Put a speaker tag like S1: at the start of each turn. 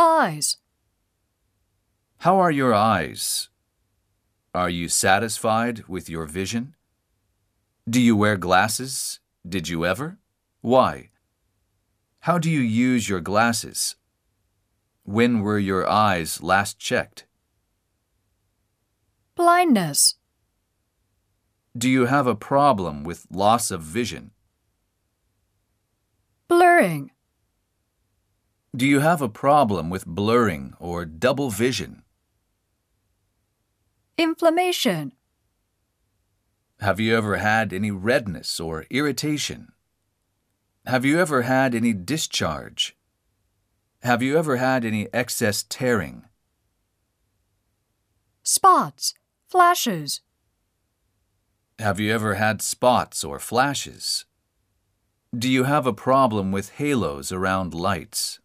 S1: Eyes.
S2: How are your eyes? Are you satisfied with your vision? Do you wear glasses? Did you ever? Why? How do you use your glasses? When were your eyes last checked?
S1: Blindness.
S2: Do you have a problem with loss of vision?
S1: Blurring.
S2: Do you have a problem with blurring or double vision?
S1: Inflammation.
S2: Have you ever had any redness or irritation? Have you ever had any discharge? Have you ever had any excess tearing?
S1: Spots. Flashes.
S2: Have you ever had spots or flashes? Do you have a problem with halos around lights?